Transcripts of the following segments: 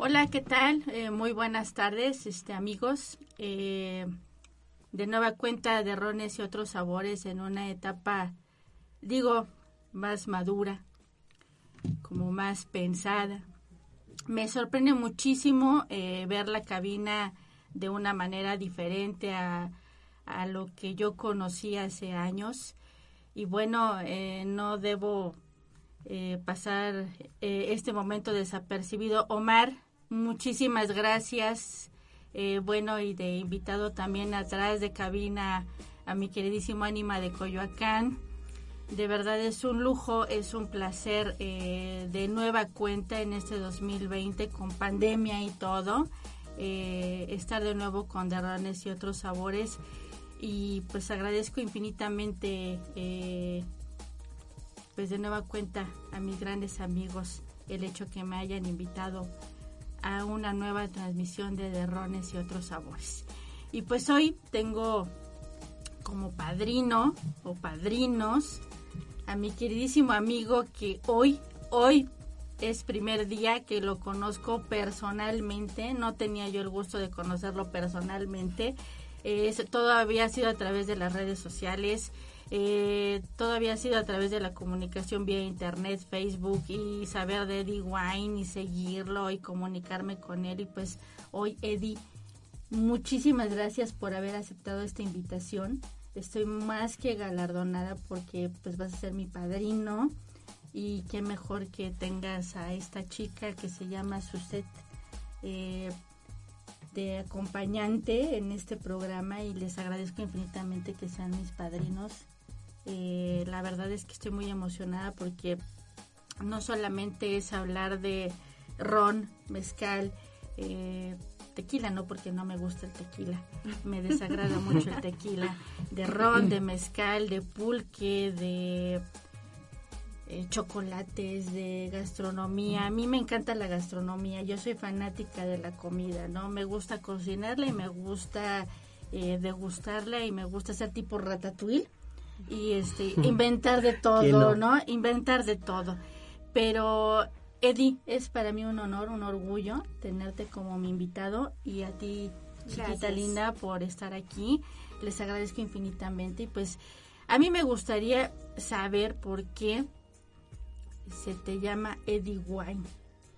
Hola, ¿qué tal? Eh, muy buenas tardes, este amigos. Eh, de nueva cuenta de rones y otros sabores en una etapa, digo, más madura, como más pensada. Me sorprende muchísimo eh, ver la cabina de una manera diferente a, a, lo que yo conocí hace años. Y bueno, no debo pasar este momento desapercibido. Omar, Muchísimas gracias. Eh, bueno, y de invitado también atrás de cabina a mi queridísimo Ánima de Coyoacán. De verdad es un lujo, es un placer eh, de nueva cuenta en este 2020 con pandemia y todo. Eh, estar de nuevo con derranes y otros sabores. Y pues agradezco infinitamente, pues de nueva cuenta a mis grandes amigos el hecho que me hayan invitado a una nueva transmisión de derrones y otros sabores. Y pues hoy tengo como padrino o padrinos a mi queridísimo amigo que hoy, hoy es primer día que lo conozco personalmente, no tenía yo el gusto de conocerlo personalmente, todo había sido a través de las redes sociales, eh, todavía ha sido a través de la comunicación vía internet, Facebook y saber de Eddie Wine y seguirlo y comunicarme con él. Y pues hoy, Eddie, muchísimas gracias por haber aceptado esta invitación. Estoy más que galardonada porque pues vas a ser mi padrino y qué mejor que tengas a esta chica que se llama Suset eh, de acompañante en este programa y les agradezco infinitamente que sean mis padrinos eh, la verdad es que estoy muy emocionada porque no solamente es hablar de ron, mezcal, eh, tequila, no porque no me gusta el tequila, me desagrada mucho el tequila, de ron, de mezcal, de pulque, de eh, chocolates, de gastronomía. A mí me encanta la gastronomía, yo soy fanática de la comida, ¿no? Me gusta cocinarla y me gusta degustarla y me gusta hacer tipo ratatouille y este inventar de todo, no? Inventar de todo. Pero Eddie, es para mí un honor, un orgullo tenerte como mi invitado y a ti, chiquita linda, por estar aquí. Les agradezco infinitamente y pues a mí me gustaría saber por qué se te llama Eddie Wine.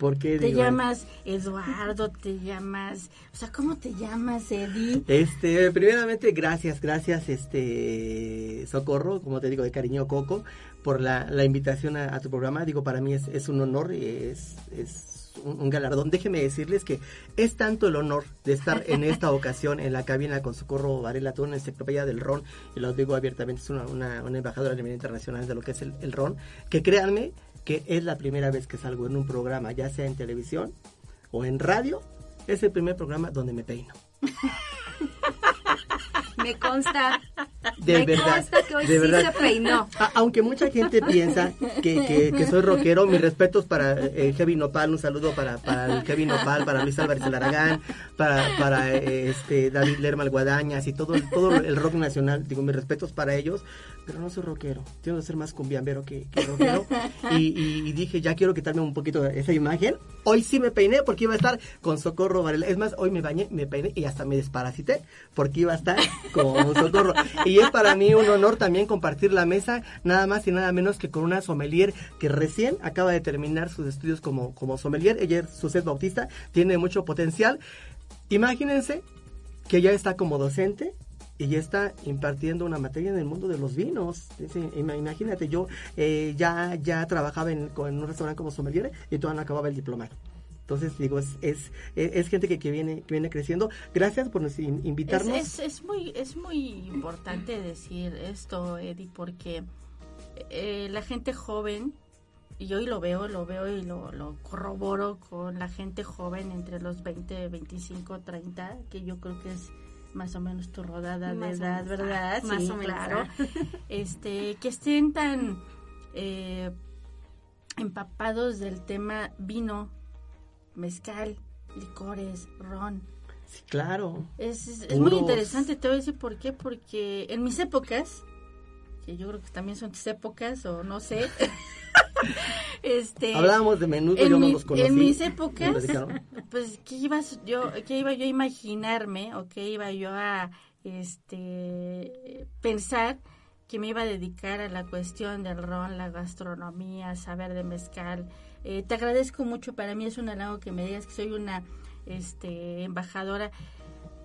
¿Por qué Te llamas Eduardo, te llamas, o sea, ¿cómo te llamas, Eddie? Este, primeramente, gracias, gracias, este, Socorro, como te digo, de cariño Coco, por la, invitación a, tu programa. Digo, para mí es, es un honor, es, es un, galardón. Déjeme decirles que es tanto el honor de estar en esta ocasión en la cabina con Socorro Varela, tú una enciclopedia del ron, y lo digo abiertamente, es una, una, embajadora a nivel internacional de lo que es el, el ron, que créanme, que es la primera vez que salgo en un programa, ya sea en televisión o en radio, es el primer programa donde me peino. me consta. De me verdad. Que hoy sí se peinó. aunque mucha gente piensa que, que, soy rockero, mis respetos para eh, Heavy Nopal, un saludo para, para el Heavy Nopal, para Luis Álvarez de Aragán, para, para eh, este David Lerma Guadañas y todo, todo el rock nacional. Digo, mis respetos para ellos, pero no soy rockero. Tengo que ser más cumbiambero que, que rockero. Y, y, dije, ya quiero quitarme un poquito esa imagen. Hoy sí me peiné porque iba a estar con Socorro Varela. Es más, hoy me bañé, me peiné y hasta me desparasité porque iba a estar con Socorro. Y es para mí un honor también compartir la mesa, nada más y nada menos que con una sommelier que recién acaba de terminar sus estudios como, como sommelier. Ella es Suset Bautista, tiene mucho potencial. Imagínense que ya está como docente y ya está impartiendo una materia en el mundo de los vinos. Imagínate, yo eh, ya, ya trabajaba en, en, un restaurante como sommelier y todavía no acababa el diplomado. Entonces, digo, es, es, es gente que, que, viene, que viene creciendo. Gracias por invitarnos. Es, es, muy, es muy importante decir esto, Eddie, porque eh, la gente joven, y hoy lo veo, lo veo y lo, lo corroboro con la gente joven entre los 20, 25, 30, que yo creo que es más o menos tu rodada de edad, ¿verdad? Más o menos. Claro. este, que estén tan eh, empapados del tema vino, mezcal, licores, ron. Sí, claro. Es, muy interesante, te voy a decir por qué, porque en mis épocas, que yo creo que también son tus épocas, o no sé, este, Hablábamos de menudo, en, yo no mi- los conocí. en mis épocas, pues, ¿qué, ibas yo, ¿qué iba yo a imaginarme o qué iba yo a este, pensar que me iba a dedicar a la cuestión del ron, la gastronomía, saber de mezcal? Eh, te agradezco mucho, para mí es un halago que me digas que soy una este, embajadora.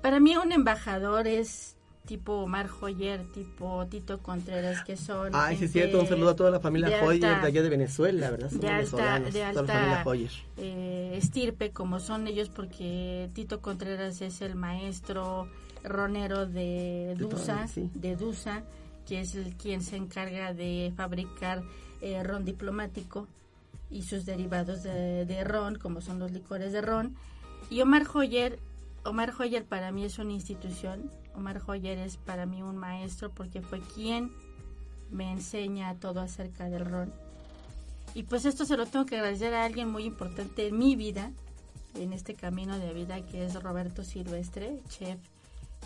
Para mí un embajador es tipo Omar Joyer, tipo Tito Contreras, que son... Ay, sí, es cierto. Un saludo a toda la familia de Hoyer alta- de allá de Venezuela, ¿verdad? Son de alta, de toda la familia alta Hoyer. eh, estirpe como son ellos porque Tito Contreras es el maestro ronero de Dusa, sí. de Dusa, que es el quien se encarga de fabricar eh, ron diplomático y sus derivados de, ron, como son los licores de ron. Y Omar Joyer, Omar Joyer para mí es una institución, Omar Joyer es para mí un maestro porque fue quien me enseña todo acerca del ron. Y pues esto se lo tengo que agradecer a alguien muy importante en mi vida, en este camino de vida, que es Roberto Silvestre, chef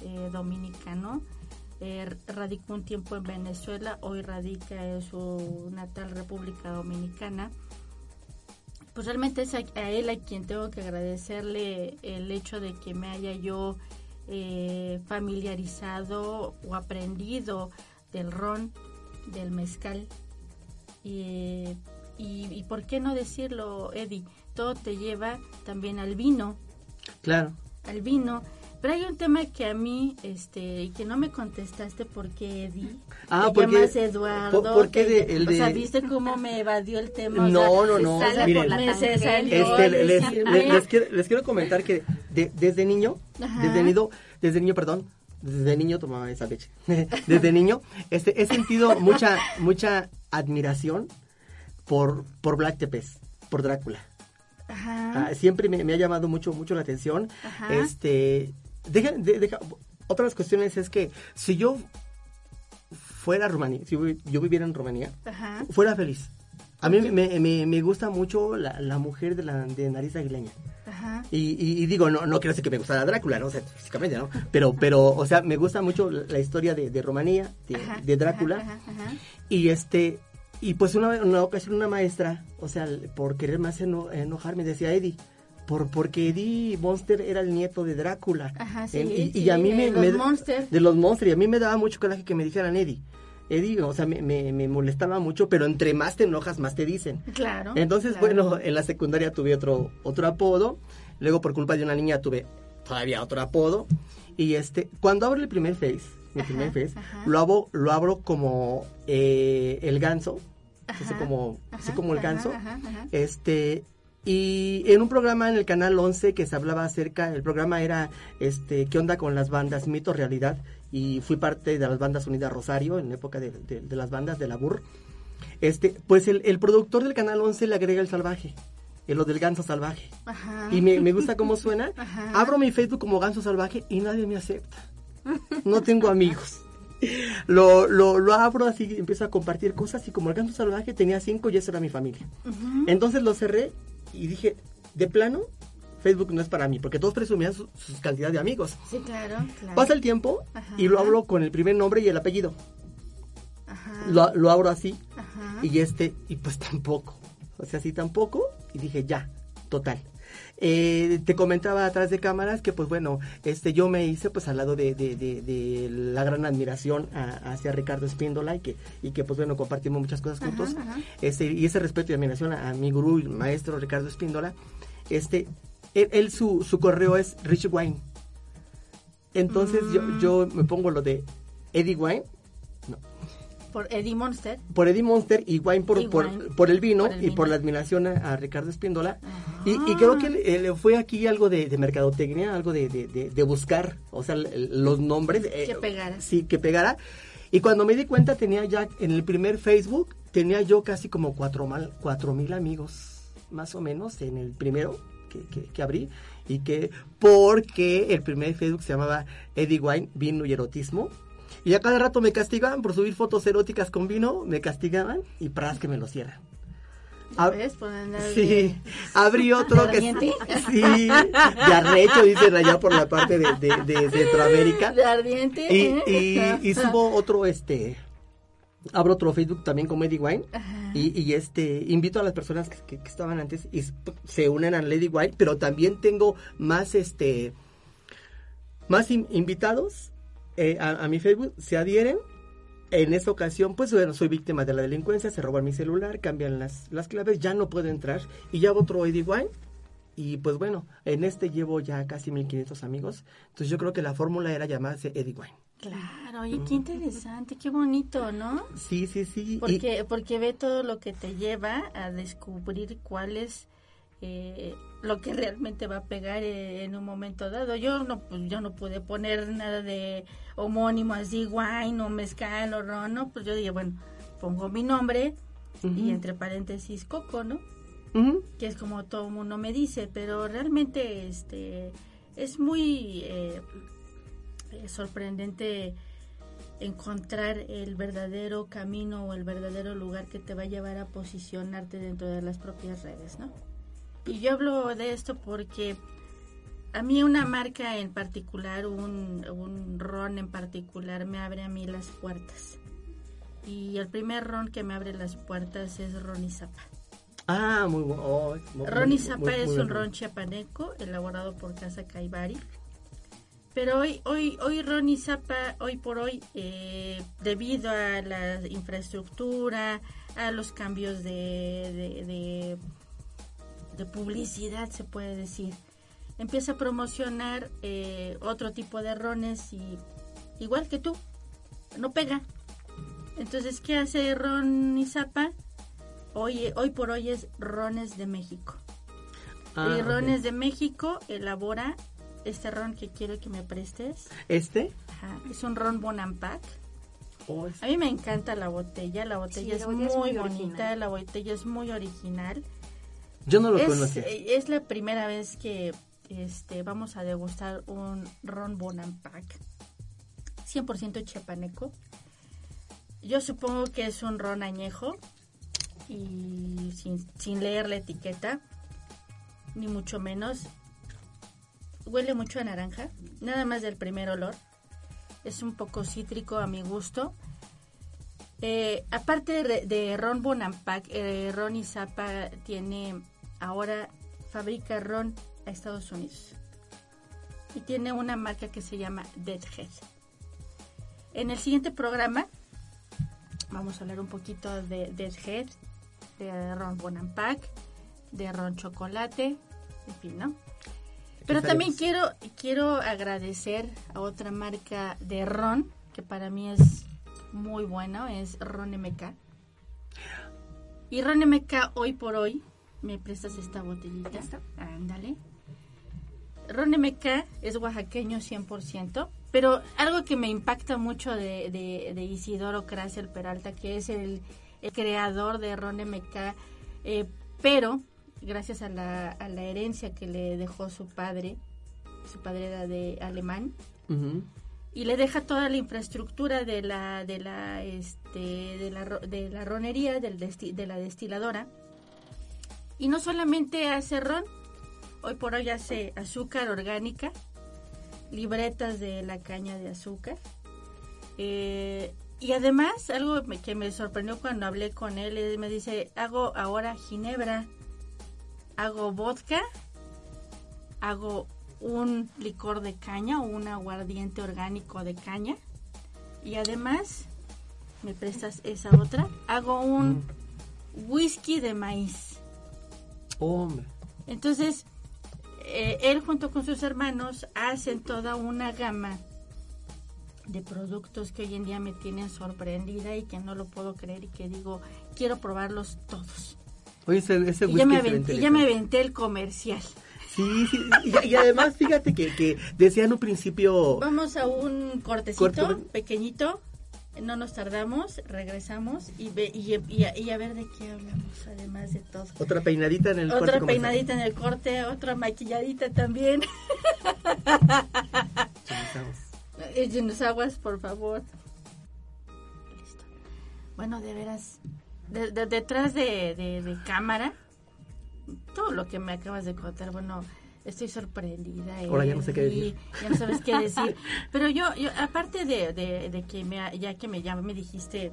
eh, dominicano. Eh, radicó un tiempo en Venezuela, hoy radica en su natal República Dominicana. Pues realmente es a, a él a quien tengo que agradecerle el hecho de que me haya yo eh, familiarizado o aprendido del ron, del mezcal. Y, y, y por qué no decirlo, Eddie, todo te lleva también al vino, Claro. al vino. Pero hay un tema que a mí, este, y que no me contestaste por qué, Eddie. Ah, te porque- llamas Eduardo. por- ¿por qué te- de- el O sea, de- ¿viste cómo me evadió el tema? O No, sea, no, no. sale Miren, por la me se salió Este, les, les- les quiero, les quiero comentar que de- desde niño, Ajá. desde niño, desde niño, perdón, desde niño tomaba esa leche. desde niño, este, he sentido mucha, mucha admiración por, por Black Tepes, por Drácula. Ajá. Ah, siempre me, me ha llamado mucho, mucho la atención. Ajá. Este, deja, de- deja- otra de las cuestiones es que si yo fuera Rumanía, si yo, viviera en Rumanía, Ajá. fuera feliz. A mí me, me- me gusta mucho la, la mujer de, la, de nariz aguileña. Ajá. Y, y- y digo, no, no quiero decir que me gustara Drácula, ¿no? O sea, físicamente, ¿no? Pero, pero, o sea, me gusta mucho la, la historia de, de Rumanía, de, Ajá, de Drácula. ajá. Y este, y pues una, una ocasión una maestra, o sea, por querer más eno- enojar, me decía Eddie, por, porque Eddie Monster era el nieto de Drácula. Ajá, sí, En- y, sí, y a mí de me, los me-. De los Monster, y a mí me daba mucho coraje que me dijeran Eddie. Eddie, o sea, me, me, me molestaba mucho, pero entre más te enojas, más te dicen. Claro. Entonces, claro. bueno, en la secundaria tuve otro, otro apodo. Luego, por culpa de una niña, tuve todavía otro apodo. Y este, cuando abro el primer face, mi Ajá, primer face, ajá. lo abro, lo abro como eh, el ganso. Así como, así como el ganso. ajá, ajá. Este, y en un programa en el canal 11 que se hablaba acerca, el programa era este, ¿Qué onda con las bandas? Mito, realidad. Y fui parte de las bandas Unidas Rosario en la época de, de- de las bandas de la BUR. Este, pues el, el productor del canal 11 le agrega el salvaje, el lo del ganso salvaje. Ajá. Y me, me gusta cómo suena. Ajá. Abro mi Facebook como ganso salvaje y nadie me acepta. No tengo amigos. Lo, lo, lo abro así, empiezo a compartir cosas y como el ganso salvaje tenía cinco y eso era mi familia. Ujú. Entonces lo cerré y dije, de plano, Facebook no es para mí, porque todos presumían su, su cantidad de amigos. Sí, claro, claro. Pasa el tiempo Ajá. y lo hablo con el primer nombre y el apellido. Ajá. Lo, lo abro así Ajá. y este, y pues tampoco. O sea, sí tampoco. Y dije, ya, total. Eh, te comentaba atrás de cámaras que pues bueno, este yo me hice pues al lado de, de- de- de la gran admiración a- hacia Ricardo Espíndola y que, y que pues bueno, compartimos muchas cosas juntos. ajá. Este, y ese respeto y admiración a, a mi gurú y maestro Ricardo Espíndola, este, él, él su, su correo es Rich Wine. Entonces yo, Mm. yo me pongo lo de Eddie Wine, Por Eddie Monster. por Eddie Monster y Wine por, Y por, Wine por el vino por el y por vino. la admiración a, a Ricardo Espíndola. Y, y creo que le, le fue aquí algo de, de mercadotecnia, algo de, de- de- buscar, o sea, los nombres. eh, Que pegara. Sí, que pegara. Y cuando me di cuenta tenía ya en el primer Facebook, tenía yo casi como cuatro, mal, cuatro mil amigos, más o menos, en el primero que, que- que abrí. Y que, porque el primer Facebook se llamaba Eddie Wine, Vino y Erotismo. Y a cada rato me castigaban por subir fotos eróticas con vino, me castigaban y pras que me lo cierran. Sí, abrí otro ¿De que ardiente? sí, de arrecho, dicen allá por la parte de, de, de Centroamérica. De ardiente. Y, ¿eh? y, y subo otro, este, abro otro Facebook también como Eddie Wine y, y, este invito a las personas que, que, estaban antes y se unen a Lady Wine, pero también tengo más este más invitados eh, a, a, mi Facebook, se adhieren. En esta ocasión, pues bueno, soy víctima de la delincuencia, se roban mi celular, cambian las, las claves, ya no puedo entrar y ya otro Eddie Wine. Y pues bueno, en este llevo ya casi 1500 amigos. Entonces yo creo que la fórmula era llamarse Eddie Wine. Claro, y qué interesante, qué bonito, ¿no? Sí, sí, sí. Porque, porque ve todo lo que te lleva a descubrir cuál es eh, lo que realmente va a pegar eh, en un momento dado. Yo no, pues, yo no pude poner nada de homónimo así, wine o mezcal o ron, ¿no? Pues yo dije, bueno, pongo mi nombre y entre paréntesis coco, ¿no? Que es como todo el mundo me dice, pero realmente este es muy... Eh, es sorprendente encontrar el verdadero camino o el verdadero lugar que te va a llevar a posicionarte dentro de las propias redes, ¿no? Y yo hablo de esto porque a mí una marca en particular, un, un ron en particular, me abre a mí las puertas. Y el primer ron que me abre las puertas es Ron y Zapa. Ah, muy bueno. Oh, ron y Zapa es un ron chiapaneco elaborado por Casa Caibari pero hoy, hoy, hoy Zapa, hoy por hoy, eh, debido a la infraestructura, a los cambios de, de, de, publicidad, se puede decir, empieza a promocionar eh, otro tipo de rones y igual que tú, no pega. Entonces, ¿qué hace Ron Zapa? Hoy, hoy por hoy es Rones de México. Ah, y Rones de México elabora este ron que quiero que me prestes. ¿Este? Ajá, es un ron Bonampak. Oh, A mí me encanta la botella, la botella es, muy bonita, la botella es muy original. Yo no lo es, Es la primera vez que este, vamos a degustar un ron Bonampak 100% chapaneco. Yo supongo que es un ron añejo y sin, sin leer la etiqueta, ni mucho menos huele mucho a naranja, nada más del primer olor. Es un poco cítrico a mi gusto. Eh, aparte de, Ron Bonampak, eh, Ron y Zapa tiene ahora fabrica ron a Estados Unidos y tiene una marca que se llama Deadhead. En el siguiente programa vamos a hablar un poquito de Deadhead, de Ron Bonampak, de Ron Chocolate, en fin, ¿no? Pero también quiero, quiero agradecer a otra marca de ron, que para mí es muy bueno, es Ron MK. Y Ron MK hoy por hoy, me prestas esta botellita. Ándale. Ron MK es oaxaqueño 100%, pero algo que me impacta mucho de, de, Isidoro Crasel Peralta, que es el, creador de Ron MK, eh, pero gracias a la, a la herencia que le dejó su padre, su padre era de alemán, y le deja toda la infraestructura de la, de la, este, de la, de la ronería, de la destiladora, y no solamente hace ron, hoy por hoy hace azúcar orgánica, libretas de la caña de azúcar, eh, y además, algo que me sorprendió cuando hablé con él, me dice, hago ahora ginebra hago vodka, hago un licor de caña o un aguardiente orgánico de caña y además me prestas esa otra, hago un mm. whisky de maíz. Hombre. Entonces, eh, él junto con sus hermanos hacen toda una gama de productos que hoy en día me tienen sorprendida y que no lo puedo creer y que digo, quiero probarlos todos. Oye, ese, ese y ya, me aventé, ya me aventé el comercial. Sí, sí, y, además fíjate que, que decían un principio... Vamos a un cortecito pequeñito, no nos tardamos, regresamos y, ve, y, y, a ver de qué hablamos, además de todo. Otra peinadita en el corte. Otra peinadita en el corte, otra maquilladita también. Llenos aguas, por favor. Listo. Bueno, de veras, de, detrás de, cámara, todo lo que me acabas de contar, bueno, estoy sorprendida. Ahora ya no sé qué decir. Ya no sabes qué decir. Pero yo, yo aparte de, de, que me, ya que me, ya me dijiste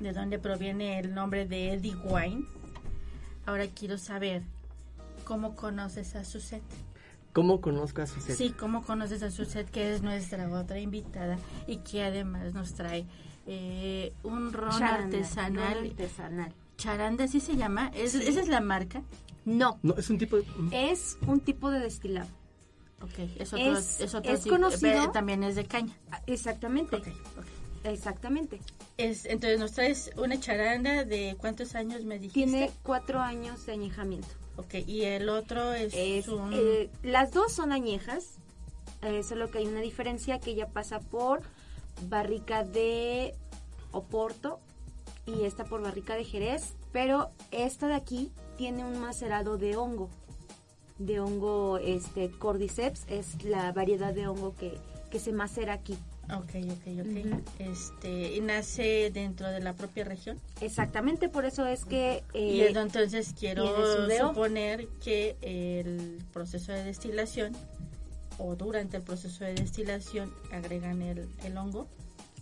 de dónde proviene el nombre de Eddie Wine. Ahora quiero saber cómo conoces a Suzette. ¿Cómo conozco a Suzette? Sí, cómo conoces a Suzette, que es nuestra otra invitada y que además nos trae eh, un ron Charanda, artesanal. ron artesanal. Charanda, ¿así se llama? ¿Es, ¿Esa es la marca? No, No, es un tipo de... es un tipo de destilado. Ok, es otro, Es- es, otro es tipo, conocido- pero también es de caña. Ah, Exactamente. Ok, ok. Exactamente. Es, entonces nos traes una charanda de cuántos años me dijiste. Tiene cuatro años de añejamiento. Ok, y el otro es, Es, un... eh, las dos son añejas, eh, solo que hay una diferencia que ella pasa por barrica de Oporto y esta por barrica de Jerez, pero esta de aquí tiene un macerado de hongo, de hongo este cordyceps, es la variedad de hongo que, que se macera aquí. Ok, ok, ok. Este, y nace dentro de la propia región. Exactamente, por eso es que... y eh, es- entonces quiero suponer que el proceso de destilación o durante el proceso de destilación agregan el, el hongo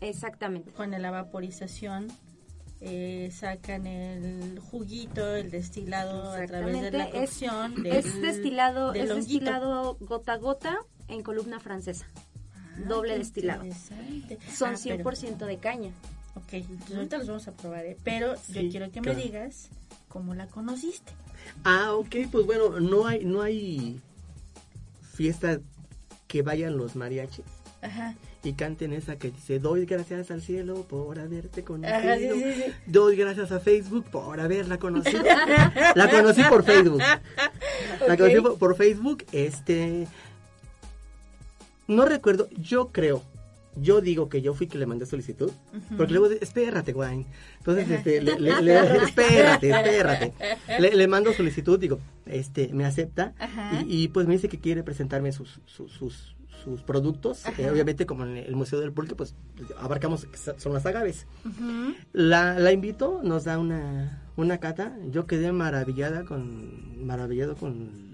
exactamente. con la vaporización eh, sacan el juguito, el destilado a través de la es- cocción. Es del- destilado, del es honguito. destilado gota a gota en columna francesa. Ah, doble destilado. Son Ah, pero- 100% de caña. Ok, entonces ahorita los vamos a probar, ¿eh? pero yo quiero que claro. me digas cómo la conociste. Ah, ok, pues bueno, no hay, no hay fiesta que vayan los mariachis Ajá. Y canten esa que dice, doy gracias al cielo por haberte conocido. Doy gracias a Facebook por haberla conocido. la conocí por Facebook. La conocí por, por Facebook, este... No recuerdo, yo creo, yo digo que yo fui que le mandé solicitud, porque luego, espérate, Wayne. Entonces, este, le, le- le- espérate, espérate. Le, mando solicitud, digo, este, me acepta, y, y, pues me dice que quiere presentarme sus, sus, sus, sus productos. Eh, obviamente, como en el Museo del Pulque, pues abarcamos, son las agaves. La, la invito, nos da una, una cata. Yo quedé maravillada con, maravillado con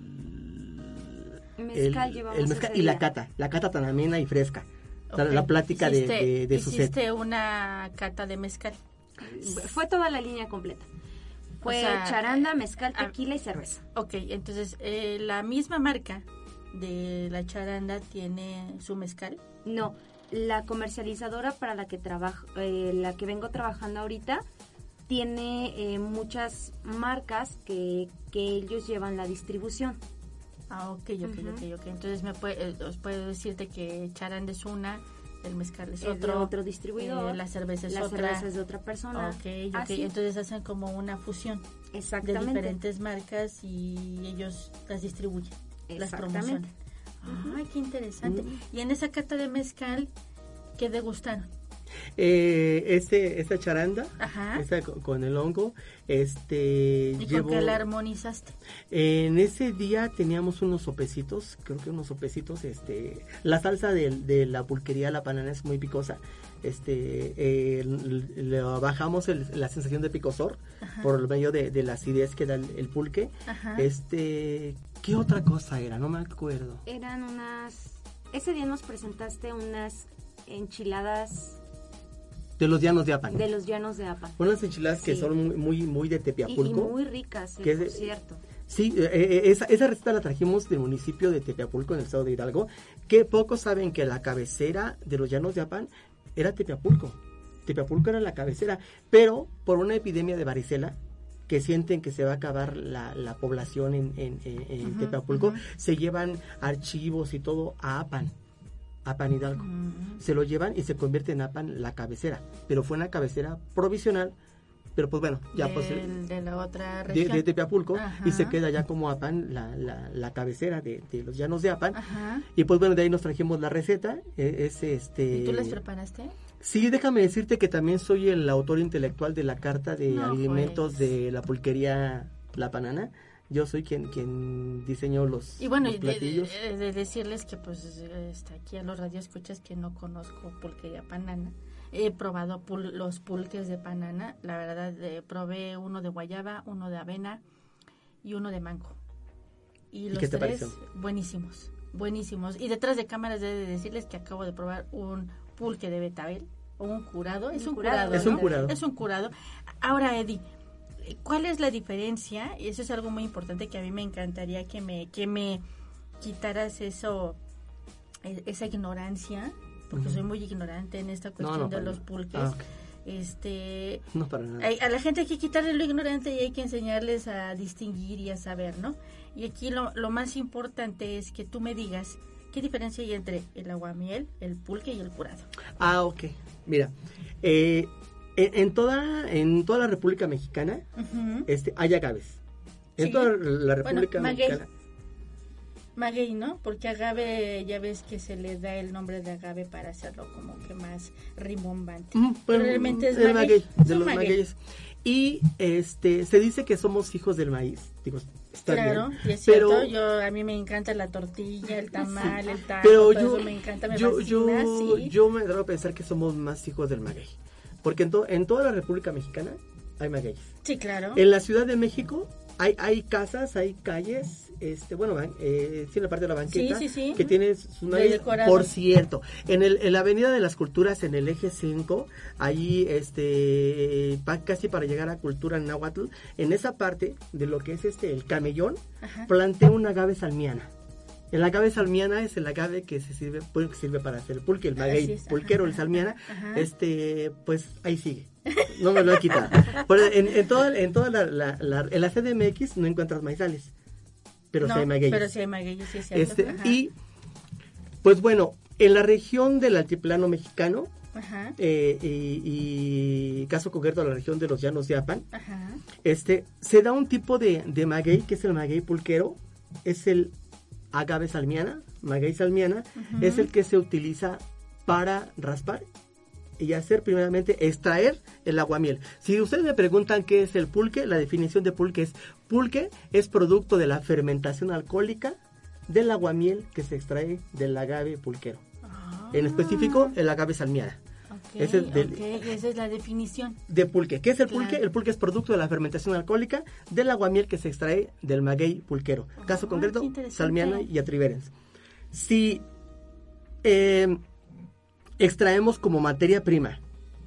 Mezcal llevamos el mezcal y la cata, la cata tan amena y fresca. O sea, Ok. La plática de, Hiciste- de, de su set. Hiciste una cata de mezcal. Fue toda la línea completa. Fue O sea, charanda, mezcal, ah, tequila y cerveza. Ok, entonces eh, la misma marca de la charanda tiene su mezcal. No, la comercializadora para la que trabajo, eh, la que vengo trabajando ahorita, tiene eh, muchas marcas que, que ellos llevan la distribución. Ah, ok, ok, ok, ok. Entonces me puede, eh, os puedo decirte que charanda es una, el mezcal es Es de otro, otro distribuidor. eh, la cerveza es la otra. cerveza es de otra persona. Ok, ok. Así, Entonces hacen como una fusión de exactamente. diferentes marcas y ellos las distribuyen, las promocionan. Ay, qué interesante. Mm. Y en esa cata de mezcal, ¿qué degustaron? Eh, este, esta charanda, Ajá. esta con, con el hongo, este, ¿Y llevo- con qué la armonizaste? En ese día teníamos unos sopecitos, creo que unos sopecitos, este, la salsa de, de la pulquería La Panana es muy picosa, este, eh, le bajamos el- la sensación de picosor Ajá. por medio de, de la acidez que da el, el pulque, Ajá. este, ¿qué otra cosa era? No me acuerdo. Eran unas... Ese día nos presentaste unas enchiladas De los llanos de Apan. de los llanos de Apa. Unas enchiladas que son muy, muy, muy de Y, y Tepiapulco. muy ricas, eh, Que es por cierto. Sí, eh, eh, esa, esa receta la trajimos del municipio de Tepeapulco, en el estado de Hidalgo, que pocos saben que la cabecera de los llanos de Apan era Tepeapulco. Tepeapulco era la cabecera, pero por una epidemia de varicela, que sienten que se va a acabar la, la población en, en, en- se llevan archivos y todo a Apan, Apan Hidalgo. Se lo llevan y se convierte en Apan la cabecera, pero fue una cabecera provisional, pero pues bueno, ya pues... Del- de la otra de, región. de Tepeapulco y se queda ya como Apan, la, la, la cabecera de, de los llanos de Apan. Y pues bueno, de ahí nos trajimos la receta. eh, Es este. ¿Y tú las preparaste? Sí, déjame decirte que también soy el autor intelectual de la carta de No, alimentos pues. de la pulquería La Panana. Yo soy quien quien diseñó los, Y bueno, los y de, platillos. de- de decirles que pues está aquí a los radioescuchas que no conozco pulquería panana. He probado pul- los pulques de panana. La verdad, eh, probé uno de guayaba, uno de avena y uno de mango. Y los qué te tres, pareció? buenísimos, buenísimos. Y detrás de cámaras he de decirles que acabo de probar un pulque de betabel. O un curado. Es Un un, curado. curado. Es un curado. Es un curado. Ahora, Eddie, ¿cuál es la diferencia? Y eso es algo muy importante que a mí me encantaría que me, que me quitaras eso, e- esa ignorancia, porque soy muy ignorante en esta cuestión no, de los pulques. Ah. Este, No para nada. hay- a la gente hay que quitarle lo ignorante y hay que enseñarles a distinguir y a saber, ¿no? Y aquí lo, lo más importante es que tú me digas qué diferencia hay entre el aguamiel, el pulque y el curado. Ah, ok. Mira, eh, en, en toda en toda la República Mexicana este hay agaves. En Sí. toda la República maguey. Mexicana. Maguey, ¿no? Porque agave, ya ves que se le da el nombre de agave para hacerlo como que más rimbombante. Pero bueno, realmente es maguey. maguey, de los maguey. magueyes. Y este se dice que somos hijos del maíz. Digo, está Claro, bien. y es pero cierto, yo, a mí me encanta la tortilla, el tamal, el taco, pero todo yo eso me encanta, me yo, fascina, yo, sí. yo me atrevo a pensar que somos más hijos del maguey. Porque en, to- en toda la República Mexicana hay magueyes. Sí, claro. En la Ciudad de México hay, hay casas, hay calles, este, bueno, eh, en la parte de la banqueta, Sí, sí, sí. que tiene magueyes. decorado. Por cierto, en, el, en la Avenida de las Culturas, en el eje 5, ahí, este, casi para llegar a Cultura en Nahuatl, en esa parte de lo que es este, el camellón, Ajá. plantea un agave salmiana. El agave salmiana es el agave que se sirve, pues, que sirve para hacer el pulque, el maguey es, ajá, pulquero, el salmiana, ajá. este, pues ahí sigue. No me lo he quitado. En, en toda, en toda la, la, la- en la CDMX no encuentras maizales, pero No, sí hay magueyes. Pero sí hay magueyes, sí cierto. Este, y, pues bueno, en la región del altiplano mexicano, Ajá, eh, y, y caso concreto la región de los llanos de Apan, ajá. este, se da un tipo de, de maguey que es el maguey pulquero, es el agave salmiana, maguey salmiana, es el que se utiliza para raspar y hacer primeramente extraer el aguamiel. Si ustedes me preguntan qué es el pulque, la definición de pulque es pulque es producto de la fermentación alcohólica del aguamiel que se extrae del agave pulquero. Ah, En específico, el agave salmiana. ok, ese es del- ok, esa es la definición. de pulque. ¿Qué es el pulque? El pulque es producto de la fermentación alcohólica del aguamiel que se extrae del maguey pulquero. Caso Ah, concreto, salmiana y atriverens. Si eh, extraemos como materia prima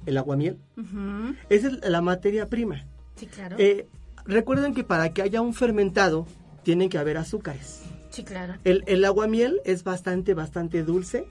el aguamiel, Ujú, esa es la materia prima. Sí, claro. Eh, recuerden que para que haya un fermentado tienen que haber azúcares. sí, claro. El, el aguamiel es bastante, bastante dulce.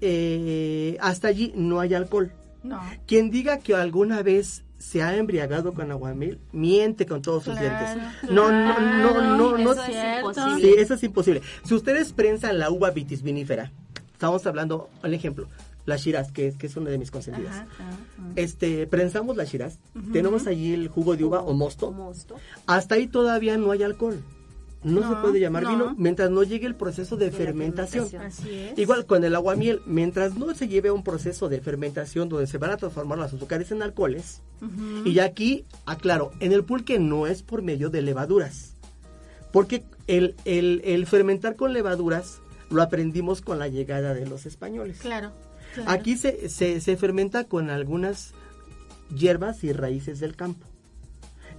Eh, hasta allí no hay alcohol. No. Quien diga que alguna vez se ha embriagado con aguamiel, miente con todos sus Claro, dientes. No, no, no, claro, no, no. eso es imposible. Sí, eso es imposible. Si ustedes prensan la uva vitis vinífera, estamos hablando, un ejemplo, la Shiraz, que, que es una de mis consentidas. Ajá, ajá. Este, prensamos la Shiraz, tenemos allí el jugo de uva o mosto, Mosto. hasta ahí todavía no hay alcohol. No, se puede llamar no. vino mientras no llegue el proceso de, fermentación. fermentación. Así es. Igual con el aguamiel, mientras no se lleve a un proceso de fermentación donde se van a transformar los azúcares en alcoholes, y ya aquí, aclaro, en el pulque no es por medio de levaduras, porque el, el- el fermentar con levaduras lo aprendimos con la llegada de los españoles. Claro. Claro. Aquí se, se, se fermenta con algunas hierbas y raíces del campo.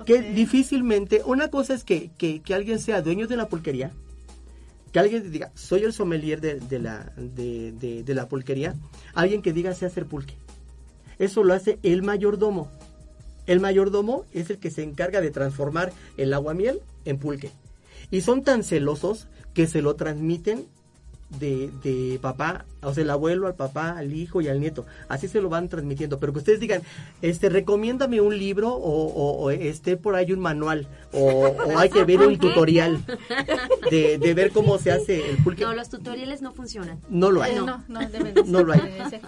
Que difícilmente, una cosa es que, que- que alguien sea dueño de la pulquería, que alguien diga, soy el sommelier de, de la, de, de- de la pulquería, alguien que diga sé hacer pulque. Eso lo hace el mayordomo. El mayordomo es el que se encarga de transformar el aguamiel en pulque. Y son tan celosos que se lo transmiten de, de papá, o sea, el abuelo al papá, al hijo y al nieto. Así se lo van transmitiendo. Pero que ustedes digan, este, recomiéndame un libro o, o, o esté por ahí un manual o, o hay que ver un tutorial de, de ver cómo se hace el pulque. No, los tutoriales no funcionan. No lo hay. Eh, no, no, debe de No ser, lo hay. debe de ser.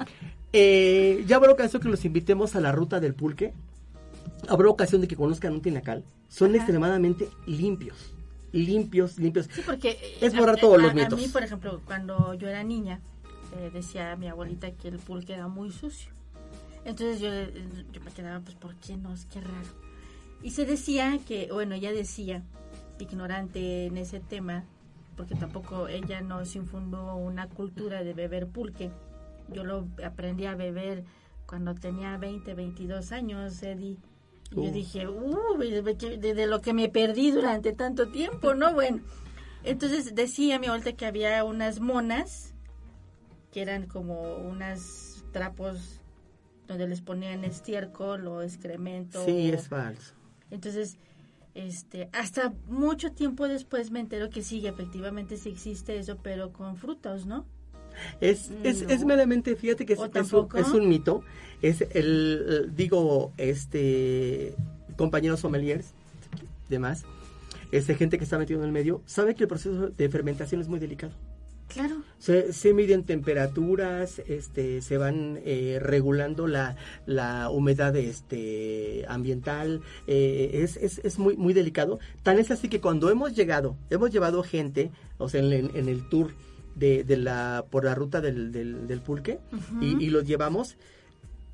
Eh, ya habrá ocasión que los invitemos a la ruta del pulque. Habrá ocasión de que conozcan un tinacal. Son Ajá. extremadamente limpios. Limpios, limpios. Sí, porque eh, Es a- borrar todos los a- mitos. A mí, por ejemplo, cuando yo era niña, eh, decía mi abuelita que el pulque era muy sucio. Entonces yo, yo me quedaba, pues, ¿por qué no? Es que raro. Y se decía que, bueno, ella decía, ignorante en ese tema, porque tampoco ella nos infundó una cultura de beber pulque. Yo lo aprendí a beber cuando tenía 20, 22 años, Eddie. Yo Uh. dije, uh, de lo que me perdí durante tanto tiempo, ¿no? Bueno, entonces decía mi abuelita que había unas monas, que eran como unas trapos donde les ponían estiércol o excremento. Sí, es falso. Entonces, este, hasta mucho tiempo después me entero que sí, efectivamente sí existe eso, pero con frutos, ¿no? Es, es, No. es meramente, fíjate que es, ¿O es un, es un mito. Es el, digo, este, compañeros sommeliers, demás, este, gente que está metida en el medio, sabe que el proceso de fermentación es muy delicado. Claro. Se, se miden temperaturas, este, se van eh, regulando la, la humedad este, ambiental, eh, es, es, es muy, muy delicado. Tan es así que cuando hemos llegado, hemos llevado gente, o sea, en, en el tour de, de la, por la ruta del, del, del pulque, y, y los llevamos,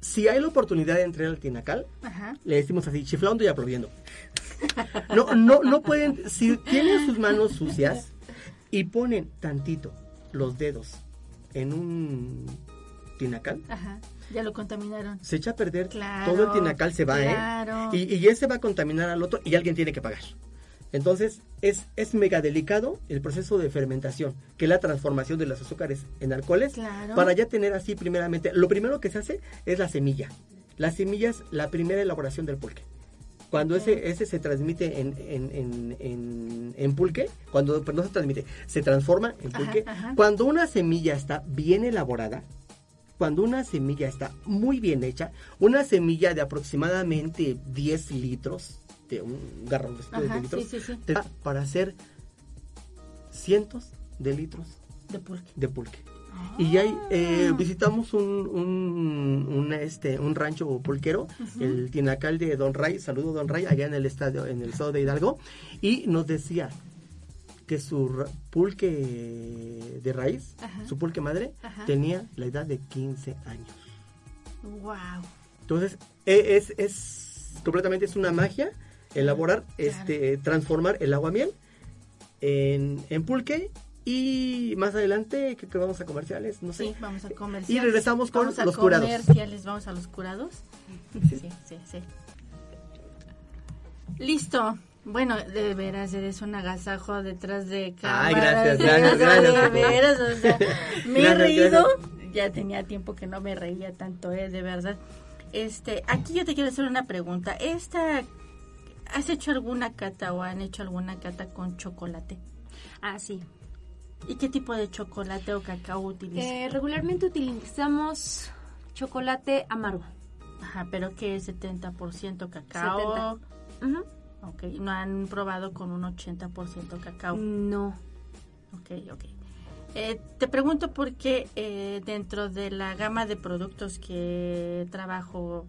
si hay la oportunidad de entrar al tinacal, le decimos así, chiflando y aplaudiendo. No, no, no pueden, si tienen sus manos sucias y ponen tantito los dedos en un tinacal, Ajá. Ya lo contaminaron. se echa a perder Claro, todo el tinacal, se va, claro. ¿eh? Y, y ese va a contaminar al otro y alguien tiene que pagar. Entonces, es, es mega delicado el proceso de fermentación, que es la transformación de los azúcares en alcoholes, Claro. para ya tener así primeramente, lo primero que se hace es la semilla. La semilla es la primera elaboración del pulque. Cuando ese, ese se transmite en, en, en, en, pulque, cuando pues no se transmite, se transforma en Ajá, pulque. ajá. Cuando una semilla está bien elaborada, cuando una semilla está muy bien hecha, una semilla de aproximadamente 10 litros, de un garrón de Ajá, litros, sí, sí, sí. te da para hacer cientos de litros De pulque. de pulque. Y eh, visitamos un, un, un, este, un rancho pulquero, el Tinacal de Don Ray, saludo Don Ray, allá en el estadio, en el estado de Hidalgo, y nos decía que su pulque de raíz, Ajá. su pulque madre, Ajá. tenía la edad de 15 años. Wow. Entonces, e- es, es completamente es una magia elaborar, este, transformar el agua miel en, en pulque y más adelante creo que vamos a comerciales, no sé. Sí, vamos a comerciales. Y regresamos con Vamos a los curados. comerciales, Vamos a los curados. Sí, sí, sí. Listo. Bueno, de veras eres un agasajo detrás de gracias, de gracias, gracias. De veras, o sea, me he reído. gracias. Ya tenía tiempo que no me reía tanto, eh, de verdad. Este, aquí yo te quiero hacer una pregunta. Esta, ¿has hecho alguna cata o han hecho alguna cata con chocolate? Ah, sí. ¿Y qué tipo de chocolate o cacao utilizas? Eh, regularmente utilizamos chocolate amargo. Ajá, pero que es 70% cacao. 70. Ujú. Ok, no han probado con un 80% cacao. No. Ok, ok. Eh, te pregunto porque eh, dentro de la gama de productos que trabajo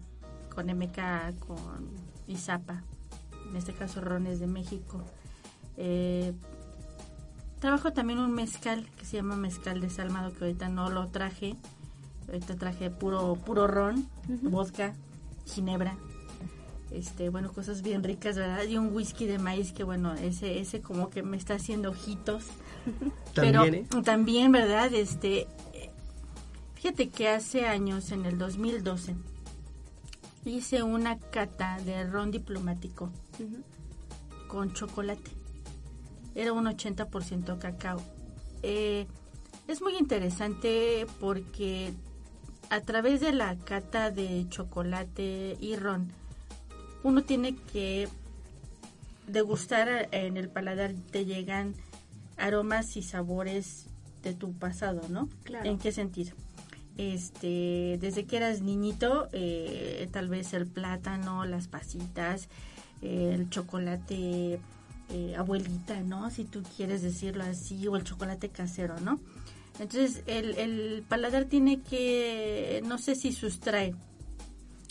con MK, con Izapa, en este caso Rones de México, eh, trabajo también un mezcal que se llama mezcal desalmado que ahorita no lo traje. Ahorita traje puro puro ron, vodka, ginebra, este bueno cosas bien ricas verdad y un whisky de maíz que bueno ese ese como que me está haciendo ojitos. También, pero ¿eh? también verdad este fíjate que hace años en el 2012 hice una cata de ron diplomático Con chocolate era un 80% cacao Eh, es muy interesante porque a través de la cata de chocolate y ron uno tiene que degustar en el paladar te llegan aromas y sabores de tu pasado, ¿no? Claro. ¿En qué sentido? Este, desde que eras niñito, eh, tal vez el plátano, las pasitas, el chocolate eh, abuelita, ¿no? Si tú quieres decirlo así, o el chocolate casero, ¿no? Entonces, el, el paladar tiene que, no sé si sustrae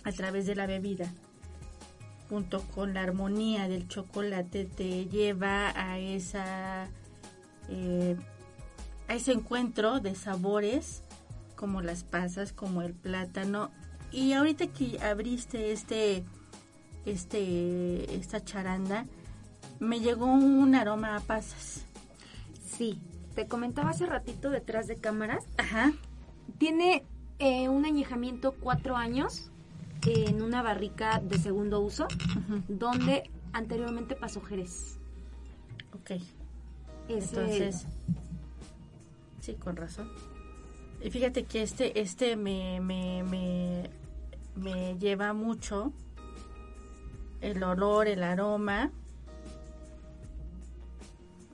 a través de la bebida, junto con la armonía del chocolate, te lleva a esa eh, a ese encuentro de sabores como las pasas, como el plátano. Y ahorita que abriste este, este, esta charanda, me llegó un aroma a pasas. Sí. Te comentaba hace ratito detrás de cámaras. Ajá. Tiene eh, un añejamiento cuatro años en una barrica de segundo uso, donde anteriormente pasó Jerez. Ok. Ese- Entonces, sí, con razón. Y fíjate que este, este me, me, me, me lleva mucho el olor, el aroma,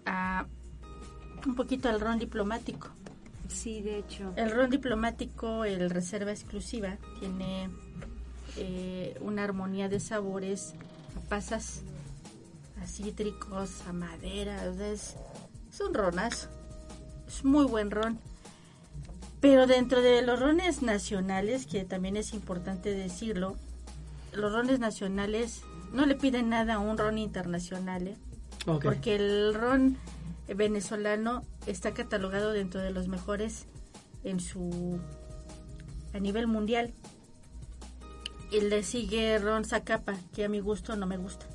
a un poquito al ron diplomático. Sí, de hecho. El ron diplomático, el reserva exclusiva, tiene eh, una armonía de sabores a pasas, a cítricos, a madera. es, es un ronazo. Es muy buen ron. Pero dentro de los rones nacionales, que también es importante decirlo, los rones nacionales no le piden nada a un ron internacional, ¿eh? Porque el ron venezolano está catalogado dentro de los mejores en su a nivel mundial. Y le sigue ron Zacapa, que a mi gusto no me gusta.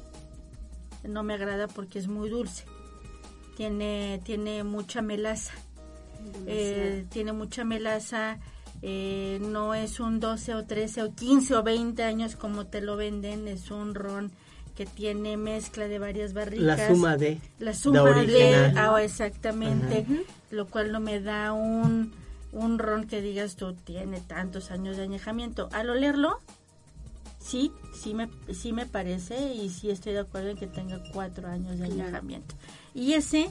No me agrada porque es muy dulce. Tiene tiene mucha melaza. Eh, tiene mucha melaza. Eh, no es un 12 o 13 o 15 o 20 años como te lo venden. Es un ron que tiene mezcla de varias barricas. La suma de... La suma la de, original. ah, exactamente, lo cual no me da un, un ron que digas tú tiene tantos años de añejamiento. Al olerlo, sí, sí me, sí me parece y sí estoy de acuerdo en que tenga cuatro años de Claro. añejamiento. Y ese,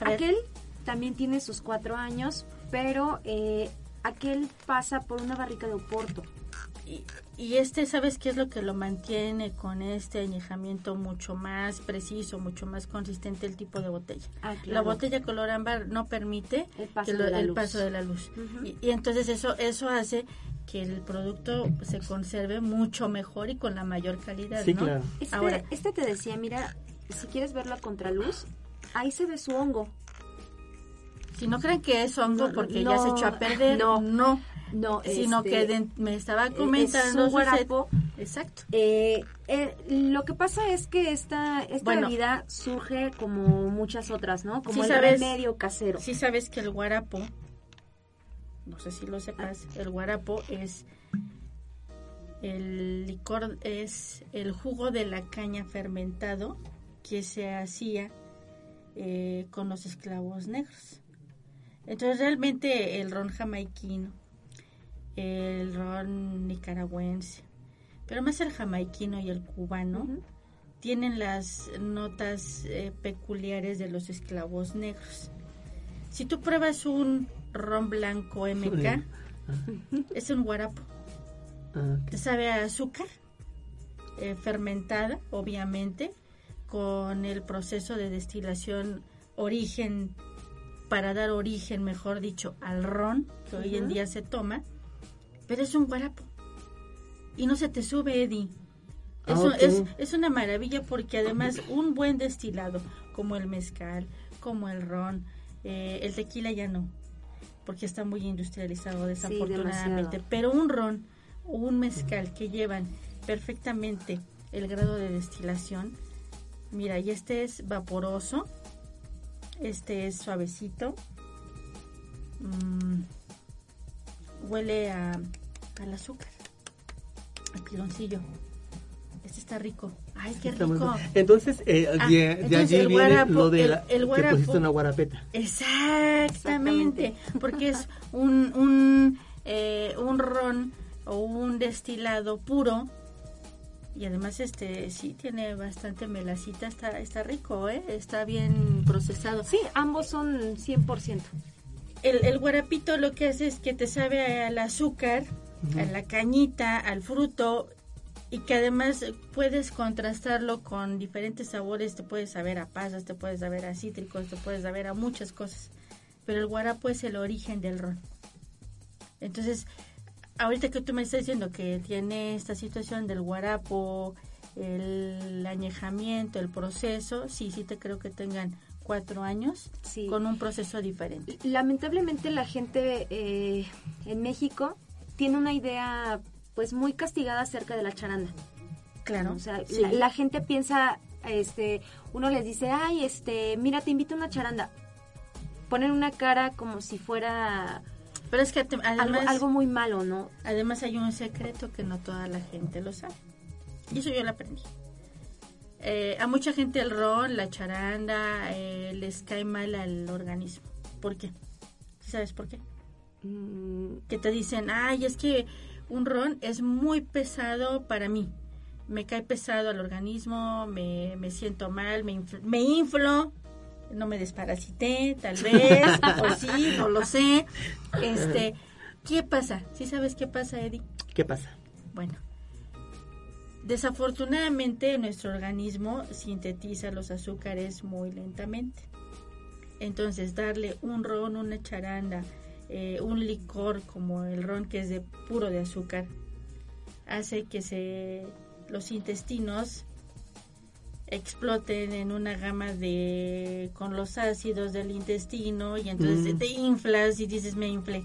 ver, Aquel también tiene sus cuatro años, pero eh, aquel pasa por una barrica de Oporto. y, y este, ¿sabes qué es lo que lo mantiene con este añejamiento mucho más preciso, mucho más consistente el tipo de botella? Ah, La botella color ámbar no permite El paso lo- de la el luz. paso de la luz. Ujú. y, y entonces eso eso hace que el producto se conserve mucho mejor y con la mayor calidad, Sí, ¿no? claro. Este, Ahora, este te decía, mira, si quieres verlo a contraluz, ahí se ve su hongo. Si no creen que es hongo No, porque ya se echó a perder, no. no, No, sino este, que de- me estaba es comentando un Suset- guarapo. Exacto. Eh, eh, lo que pasa es que esta, esta Bueno. bebida surge como muchas otras, ¿no? Como Sí el sabes- remedio casero. Sí sabes que el guarapo, no sé si lo sepas, el guarapo es el licor, es el jugo de la caña fermentado que se hacía eh, con los esclavos negros. Entonces realmente el ron jamaiquino, el ron nicaragüense, pero más el jamaiquino y el cubano, tienen las notas eh, peculiares de los esclavos negros. Si tú pruebas un ron blanco MK, es un guarapo. Ah, Te sabe a azúcar, eh, fermentada, obviamente, con el proceso de destilación origen, para dar origen, mejor dicho, al ron, que hoy en día se toma, pero es un guarapo. Y no se te sube, Eddie. Ah, Es, es, es una maravilla porque además un buen destilado, como el mezcal, como el ron, eh, el tequila ya no, porque está muy industrializado desafortunadamente, pero un ron o un mezcal que llevan perfectamente el grado de destilación, mira, y este es vaporoso, este es suavecito, mm, huele a, al azúcar, al piloncillo. Este está rico. Ay, qué rico. Entonces, eh, Ah, de, de entonces allí el viene guarapo- lo de el- la, el que guarapo- pusiste una guarapeta. Exactamente, porque es un, un, eh, un ron o un destilado puro y además este sí tiene bastante melacita, está, está rico, ¿eh? está bien procesado. Sí, ambos son 100%. El, el guarapito lo que hace es que te sabe al azúcar, a la cañita, al fruto y que además puedes contrastarlo con diferentes sabores, te puedes saber a pasas, te puedes saber a cítricos, te puedes saber a muchas cosas. Pero el guarapo es el origen del ron. Entonces, ahorita que tú me estás diciendo que tiene esta situación del guarapo, el añejamiento, el proceso, sí, sí te creo que tengan cuatro años Sí. con un proceso diferente. Lamentablemente la gente eh, en México tiene una idea pues muy castigada acerca de la charanda. Claro. O sea, sí. la, la gente piensa, este, uno les dice, ay, este, mira, te invito a una charanda. Ponen una cara como si fuera Pero es que te- algo, además, algo muy malo, ¿no? además hay un secreto que no toda la gente lo sabe. Y eso yo lo aprendí. Eh, a mucha gente el ron, la charanda, eh, les cae mal al organismo. ¿Por qué? ¿Sí ¿Sabes por qué? Mm, Que te dicen, ay, es que un ron es muy pesado para mí. Me cae pesado al organismo, me, me siento mal, me, infl- me inflo, no me desparasité, tal vez, o sí, no lo sé. Este, ¿qué pasa? ¿Sí sabes qué pasa, Eddie? ¿Qué pasa? Bueno, desafortunadamente nuestro organismo sintetiza los azúcares muy lentamente. Entonces, darle un ron, una charanda, eh, un licor como el ron que es de puro de azúcar, hace que se los intestinos exploten en una gama de con los ácidos del intestino y entonces Mm. te inflas y dices me inflé.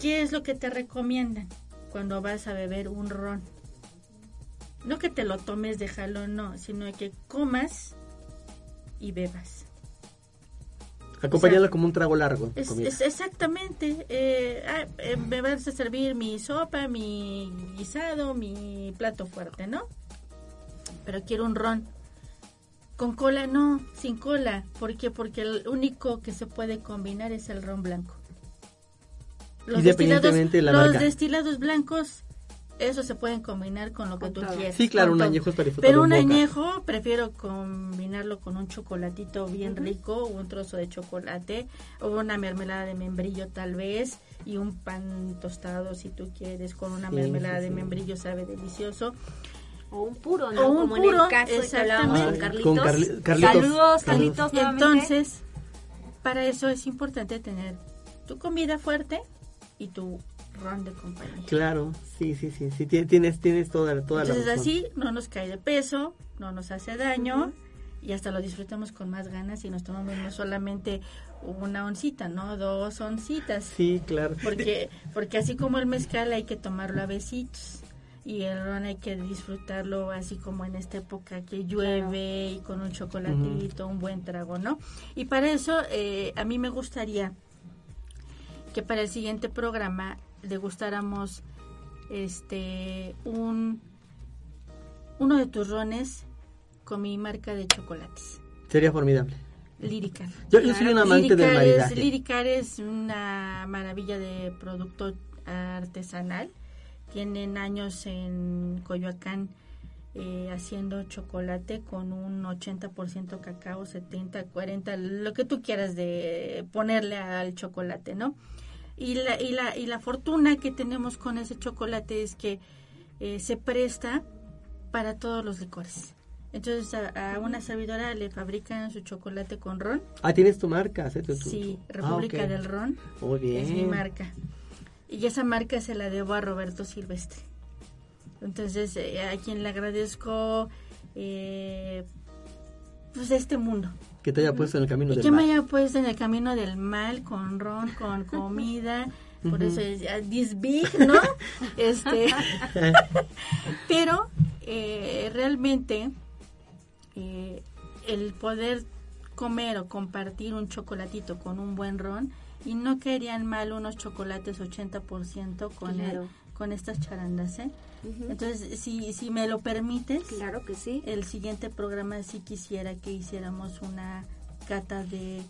¿Qué es lo que te recomiendan cuando vas a beber un ron? No que te lo tomes de jalón, no, sino que comas y bebas. Acompañarlo Exacto. como un trago largo. Es, es exactamente. eh, ah, eh, me vas a servir mi sopa, mi guisado, mi plato fuerte, ¿no? Pero quiero un ron. Con cola no, sin cola. ¿Por qué? Porque el único que se puede combinar es el ron blanco. Independientemente de la los marca. destilados blancos, eso se pueden combinar con lo que Con tú todo. quieras. Sí, claro, un todo. añejo es para disfrutar Pero un boca. añejo prefiero combinarlo con un chocolatito bien rico, un trozo de chocolate, o una mermelada de membrillo tal vez, y un pan tostado si tú quieres, con una Sí, mermelada sí, de sí. membrillo sabe delicioso. O un puro, ¿no? O un Como en puro, el caso de que hablábamos con exactamente. Carlitos. Con Carli- Carlitos. Saludos. Carlitos. Entonces, para eso es importante tener tu comida fuerte y tu ron de compañía. Claro, sí, sí, sí, sí, ti- tienes, tienes toda, toda la Entonces razón. así no nos cae de peso, no nos hace daño y hasta lo disfrutamos con más ganas y nos tomamos no solamente una oncita, ¿no? Dos oncitas. Sí, claro. Porque, porque así como el mezcal hay que tomarlo a besitos y el ron hay que disfrutarlo así como en esta época que llueve y con un chocolatito, un buen trago, ¿no? Y para eso eh, a mí me gustaría que para el siguiente programa degustáramos este un uno de tus rones con mi marca de chocolates. Sería formidable. Lyricar. Yo, yo soy un amante del maridaje. Es, Lyricar es una maravilla de producto artesanal. Tienen años en Coyoacán eh, haciendo chocolate con un 80% cacao, 70, 40, lo que tú quieras de ponerle al chocolate, ¿no? Y la, y la, y la fortuna que tenemos con ese chocolate es que eh, se presta para todos los licores. Entonces a, a una servidora le fabrican su chocolate con ron. Ah, tienes tu marca. ¿sí? Tu- tu- Sí, Ah, República ok. del Ron Muy bien. es mi marca. Y esa marca se la debo a Roberto Silvestre. Entonces, eh, a quien le agradezco eh, pues este mundo. Que te haya puesto en el camino Y del que me mal. haya puesto en el camino del mal con ron, con comida. Por eso es ah, this big, ¿no? Este, pero eh, realmente eh, el poder comer o compartir un chocolatito con un buen ron y no caerían mal unos chocolates 80% con el- con estas charandas, ¿eh? Ujú. Entonces, si, si me lo permites, Claro que sí. el siguiente programa sí quisiera que hiciéramos una cata de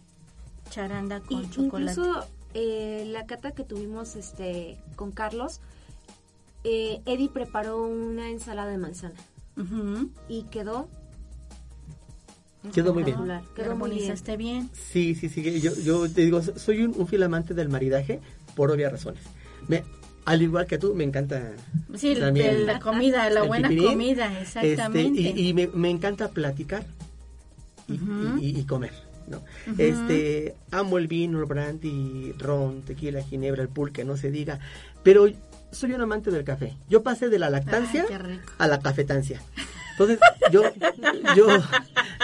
charanda Y con chocolate. incluso eh, la cata que tuvimos este con Carlos, eh, Eddie preparó una ensalada de manzana Ujú. y quedó Quedó muy bien. Quedó muy bien. armonizaste bien. Sí, sí, sí. Yo, yo te digo, soy un, un fiel amante del maridaje por obvias razones. Me, al igual que tú, me encanta Sí, de la comida, la buena pipirín. comida, exactamente. Este, y y me, me encanta platicar y, Ujú. y- y comer. ¿no? Ujú. Este, amo el vino, el brandy, ron, tequila, ginebra, el pulque, no se diga. Pero soy un amante del café. Yo pasé de la lactancia Ay, a la cafetancia. Entonces, yo, yo,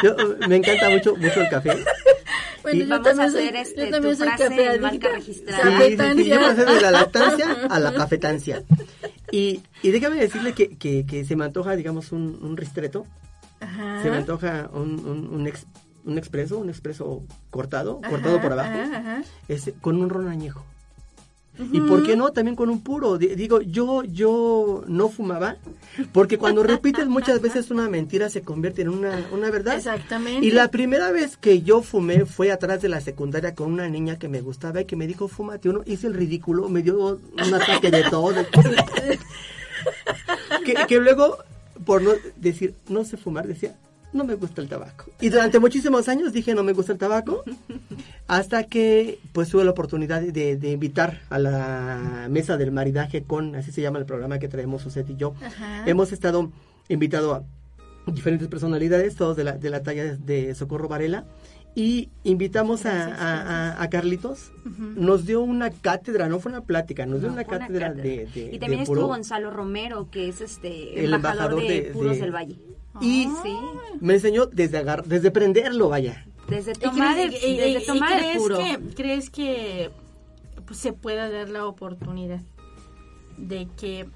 yo me encanta mucho, mucho el café. Bueno, Y- yo Vamos también a soy- hacer, este, yo también tu soy frase en café marca adicta. registrada. Sí, sí, yo pasé de la lactancia a la cafetancia. Y, y déjame decirle que, que, que se me antoja, digamos, un, un ristreto. Ajá. Se me antoja un, un, un, ex- un expreso, un expreso cortado, Ajá, cortado por abajo, ajá, ajá. este, con un ron añejo. Y por qué no también con un puro. Di- Digo, yo yo no fumaba porque cuando repites muchas veces una mentira se convierte en una, una verdad. Exactamente. Y la primera vez que yo fumé fue atrás de la secundaria con una niña que me gustaba y que me dijo, fúmate uno. Hice el ridículo, me dio un ataque de todo. que, que luego, por no decir, no sé fumar, decía, no me gusta el tabaco. Y durante muchísimos años dije, no me gusta el tabaco, hasta que pues tuve la oportunidad de, de invitar a la mesa del maridaje con, así se llama el programa que traemos Suset y yo. Ajá. Hemos estado invitado a diferentes personalidades, todos de la, de la talla de, de Socorro Varela, y invitamos a, Gracias, a- a- gracias. a Carlitos. Nos dio una cátedra, no fue una plática, nos dio No, una cátedra, de, de- y también de estuvo puro. Gonzalo Romero, que es este El embajador, embajador de, de- Puros de- del Valle. Y Sí. me enseñó desde agar desde prenderlo, vaya. Desde ¿Y tomar el, crees, y- desde y- y tomar el crees puro. que, crees que pues, se pueda dar la oportunidad de que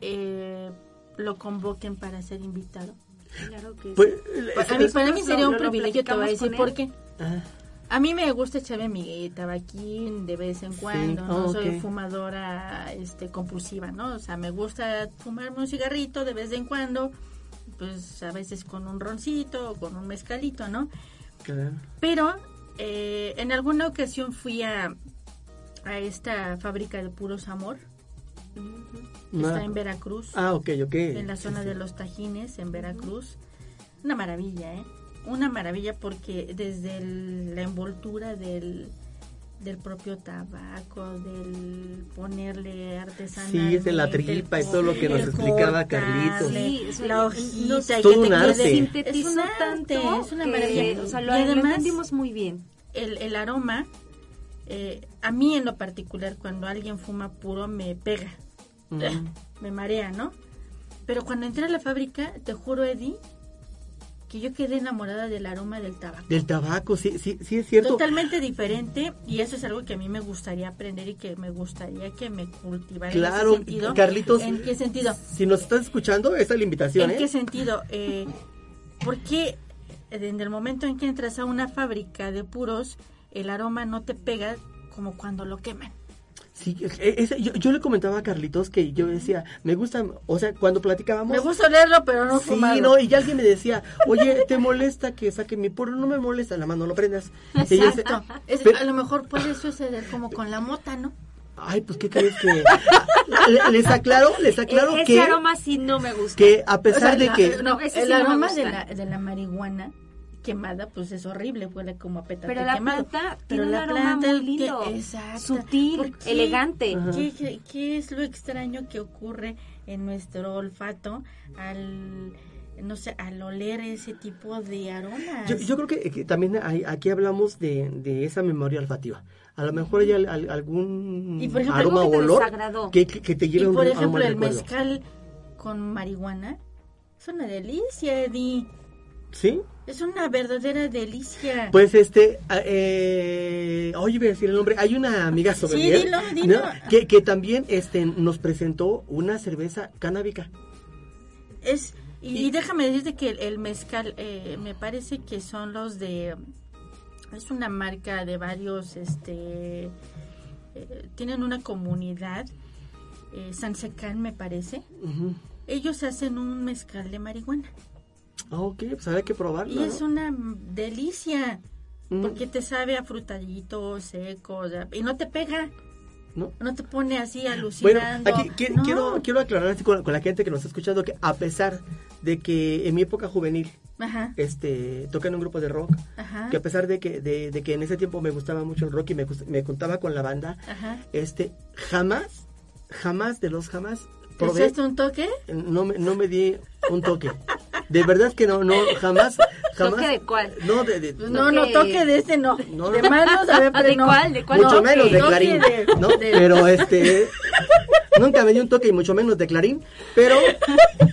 eh, lo convoquen para ser invitado? Claro que sí. Pues, mí, para mí sería lo- un privilegio, te voy a decir por qué. ah, A mí me gusta echarme mi tabaquín de vez en cuando, no soy fumadora este, compulsiva, ¿no? O sea, me gusta fumarme un cigarrito de vez en cuando, pues a veces con un roncito o con un mezcalito, ¿no? claro. Pero eh, en alguna ocasión fui a, a esta fábrica de puros amor, está en Veracruz, Ah, ok, ok. en la zona de los Tajines, en Veracruz. Una maravilla, ¿eh? Una maravilla porque desde el- la envoltura del, del propio tabaco, del ponerle artesanal. Sí, es de la tripa y todo lo que nos explicaba Carlitos. Sí, o sea, la no- hojita. y todo que un arte. sintetizó Es un arte, tanto es una que, maravilla. o sea, lo, Y lo además, entendimos muy bien. el, el aroma, eh, a mí en lo particular, cuando alguien fuma puro, me pega, Me marea, ¿no? Pero cuando entré a la fábrica, te juro, Eddie, que yo quedé enamorada del aroma del tabaco. Del tabaco, sí, sí, sí es cierto. Totalmente diferente y eso es algo que a mí me gustaría aprender y que me gustaría que me cultivara Claro, en ese sentido. Carlitos. ¿En qué sentido? Si nos estás escuchando, esa es la invitación, ¿En ¿eh? qué sentido? Eh, ¿Por qué en el momento en que entras a una fábrica de puros, el aroma no te pega como cuando lo queman? Sí, e- ese- yo, yo le comentaba a Carlitos que yo decía, me gusta, o sea, cuando platicábamos... Me gusta olerlo, pero no Sí, fumarlo. no, y ya alguien me decía, oye, ¿te molesta que saque mi puro? No me molesta, la mano no prendas. Y Exacto. Es- pero- a lo mejor puede suceder como con la mota, ¿no? Ay, pues, ¿qué crees que...? Le- les aclaro, les aclaro E- ese que, aroma sí no me gusta. que a pesar O sea, de la- que... no, ese el sí aroma de la, de la marihuana quemada, pues es horrible, huele como a petate Pero la quemado. planta Pero tiene un la aroma planta, muy que- exacto. sutil, elegante. ¿Qué, qué, qué es lo extraño que ocurre en nuestro olfato al, no sé, al oler ese tipo de aromas? Yo, yo creo que, que también hay- aquí hablamos de, de esa memoria olfativa. A lo mejor hay al- al- algún Y, por ejemplo, aroma algo o olor que, que, que te y lleve un, por un ejemplo, el recuerdo. mezcal con marihuana es una delicia, Eddie. ¿Sí? Es una verdadera delicia. Pues este, ah, eh, oye, voy a decir el nombre. Hay una amiga sommelier, dilo, dilo. ¿no? Que, que también este, nos presentó una cerveza canábica. Es y, y déjame decirte que el, el mezcal eh, me parece que son los de es una marca de varios este eh, tienen una comunidad eh, Sansecán me parece ellos hacen un mezcal de marihuana Ah, ok, pues habrá que probarlo. y es una delicia Mm, porque te sabe a frutallito seco y no te pega ¿no? no te pone así Bueno, alucinando aquí qui- No. quiero, quiero aclarar así con, con la gente que nos está escuchando que a pesar de que en mi época juvenil ajá este, toqué en un grupo de rock, ajá que a pesar de que, de, de que en ese tiempo me gustaba mucho el rock y me, me contaba con la banda, ajá este, jamás, jamás de los jamás ¿Te probé, echaste un toque? no me, no me di un toque. De verdad que no, no, jamás, jamás. ¿Toque de cuál? No, de, de- No, no, Toque- de este no. No, de no. manos, a ver, ¿De no. cuál? ¿De cuál mucho menos de Clarín, de- ¿no? de- Pero este, nunca me dio un toque y mucho menos de Clarín, pero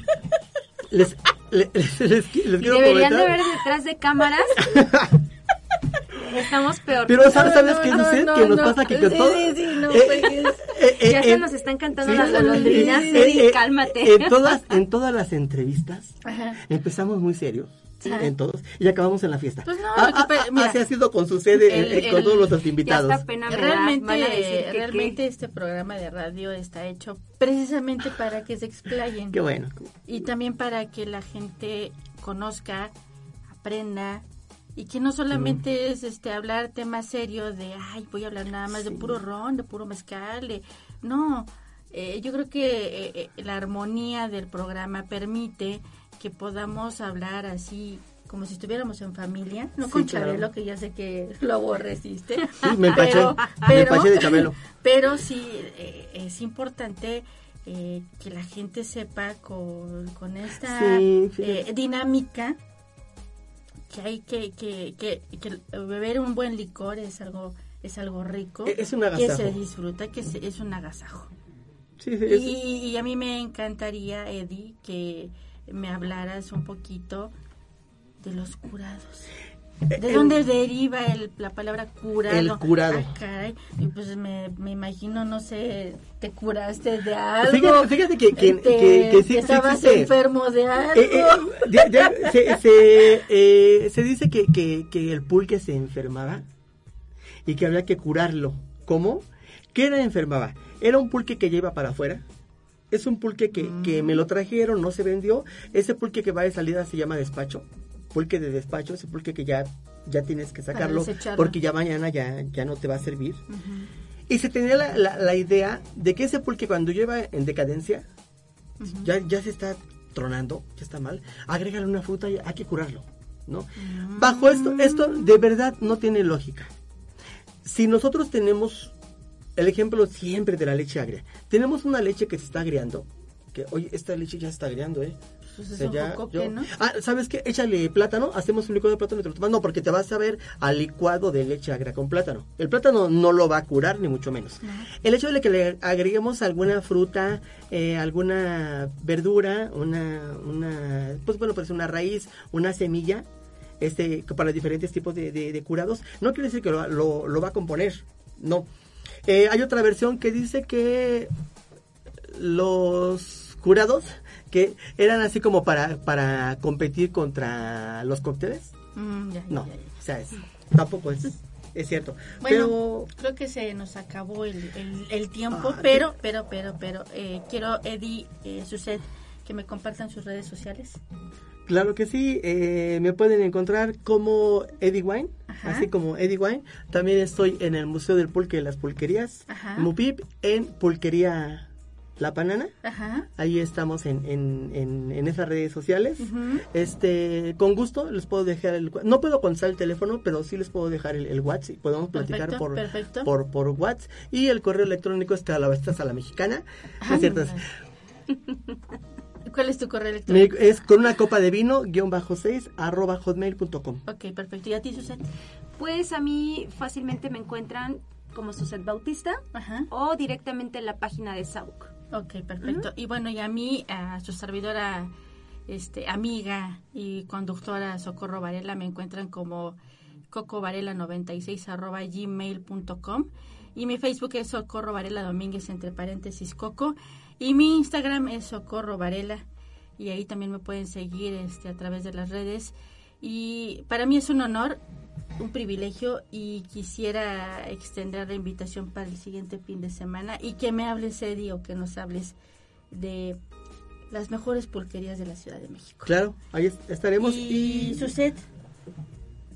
les, les, les, les Y quiero deberían de ver detrás de cámaras. Estamos peor. Pero ¿sabes, No, sabes no, qué no, sucede? no, que nos no. pasa que con Sí, todo... sí, sí, no, eh, pues, eh, eh, ya se nos están cantando sí, las golondrinas. cálmate. En todas, en todas las entrevistas Ajá. empezamos muy serios en todos, y acabamos en la fiesta. Pues no, Ah, ah, ah, mira, así ha sido con su sede, el- eh, con todos los invitados. pena da. Realmente, que realmente este programa de radio está hecho precisamente para que se explayen. Qué bueno. y también para que la gente conozca, aprenda y que no solamente es este hablar temas serios de ay voy a hablar nada más de puro ron, de puro mezcal, de- no, eh, yo creo que eh, eh, la armonía del programa permite que podamos hablar así como si estuviéramos en familia, no Sí, con claro. Chabelo, que ya sé que lo aborreciste. Sí, me empaché, pero, me empaché de Chabelo. pero sí, eh, es importante eh, que la gente sepa con, con esta Sí, eh, dinámica que hay que, que, que, que beber un buen licor es algo es algo rico E- es un que se disfruta que se- es un agasajo. Sí, sí, es- y, y a mí me encantaría Eddie que me hablaras un poquito de los curados ¿De el- dónde deriva el- la palabra curado? El curado. Ah, caray. Y pues me, me imagino, no sé, te curaste de algo. Fíjate, fíjate que, que, te- que, que sí, que estabas enfermo de algo. Eh, eh, se, se, eh, se dice que, que, que el pulque se enfermaba y que había que curarlo. ¿Cómo? ¿Qué era enfermaba? Era un pulque que lleva para afuera. Es un pulque que, que me lo trajeron, no se vendió. Ese pulque que va de salida se llama despacho. Pulque de despacho, ese pulque que ya, ya tienes que sacarlo porque ya mañana ya, ya no te va a servir. Y se tenía la, la- la idea de que ese pulque cuando lleva en decadencia, ya, ya se está tronando, ya está mal, agrégale una fruta y hay que curarlo, ¿no? Bajo esto, esto de verdad no tiene lógica. Si nosotros tenemos el ejemplo siempre de la leche agria, tenemos una leche que se está agriando, que oye, esta leche ya se está agriando, ¿eh? Pues es un ya- jocoque, yo- ¿no? Ah, ¿sabes qué? Échale plátano, hacemos un licuado de plátano y te lo tomas. No, porque te vas a ver al licuado de leche agria con plátano. El plátano no lo va a curar, ni mucho menos. El hecho de que le agreguemos alguna fruta, eh, alguna verdura, una, una, pues bueno, pues una raíz, una semilla, este, para diferentes tipos de, de- de curados, no quiere decir que lo, lo- lo va a componer, no. Eh, hay otra versión que dice que los curados que eran así como para, para competir contra los cócteles. Mm, ya, No, ya, ya. o sea, es- tampoco es, es cierto. Bueno, Pero creo que se nos acabó el, el- el tiempo, Ah, pero, pero, pero, pero, eh, quiero, Eddie, eh, Suset, que me compartan sus redes sociales. claro que sí, eh, me pueden encontrar como Eddie Wine, Ajá. así como Eddie Wine. También estoy en el Museo del Pulque de las Pulquerías, Ajá. MUPIP, en Pulquería La Panana. Ajá. Ahí estamos en, en, en, en esas redes sociales. Este, con gusto les puedo dejar el no puedo contestar el teléfono, pero sí les puedo dejar el, el WhatsApp y podemos platicar Perfecto, por, perfecto. por por WhatsApp y el correo electrónico es calabastas a la mexicana. ¿no es cierto? ¿Cuál es tu correo electrónico? es con una copa de vino guion bajo 6 arroba hotmail.com. Ok, perfecto. ¿Y a ti, Suset? Pues a mí fácilmente me encuentran como Suset Bautista Ajá. o directamente en la página de Sauk. Ok, perfecto. Y bueno, y a mí, a su servidora, este, amiga y conductora Socorro Varela, me encuentran como cocovarela96 arroba gmail.com y mi Facebook es Socorro Varela Domínguez entre paréntesis Coco. Y mi Instagram es Socorro Varela. Y ahí también me pueden seguir este, a través de las redes. Y para mí es un honor un privilegio y quisiera extender la invitación para el siguiente fin de semana y que me hables, Eddie, o que nos hables de las mejores pulquerías de la Ciudad de México. Claro, ahí es- estaremos Y y, Suset,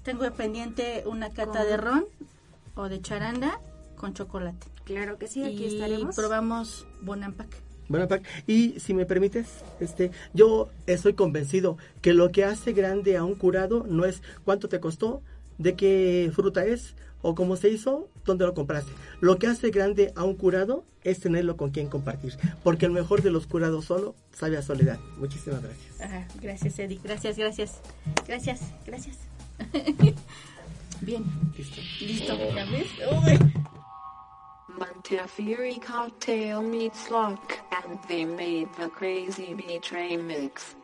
tengo pendiente una cata Con- de ron o de charanda con chocolate. Claro que sí, aquí y estaremos. probamos Bonampak. Bueno, y si me permites, este, yo estoy convencido que lo que hace grande a un curado no es cuánto te costó, de qué fruta es o cómo se hizo, dónde lo compraste. Lo que hace grande a un curado es tenerlo con quien compartir, porque el mejor de los curados solo sabe a soledad. Muchísimas gracias. Ajá, gracias, Eddie. Gracias, gracias. Gracias, gracias. Bien, Listo. listo. ¿Ya ves? Uy. Montefiore cocktail meets luck, and they made the crazy beach remix.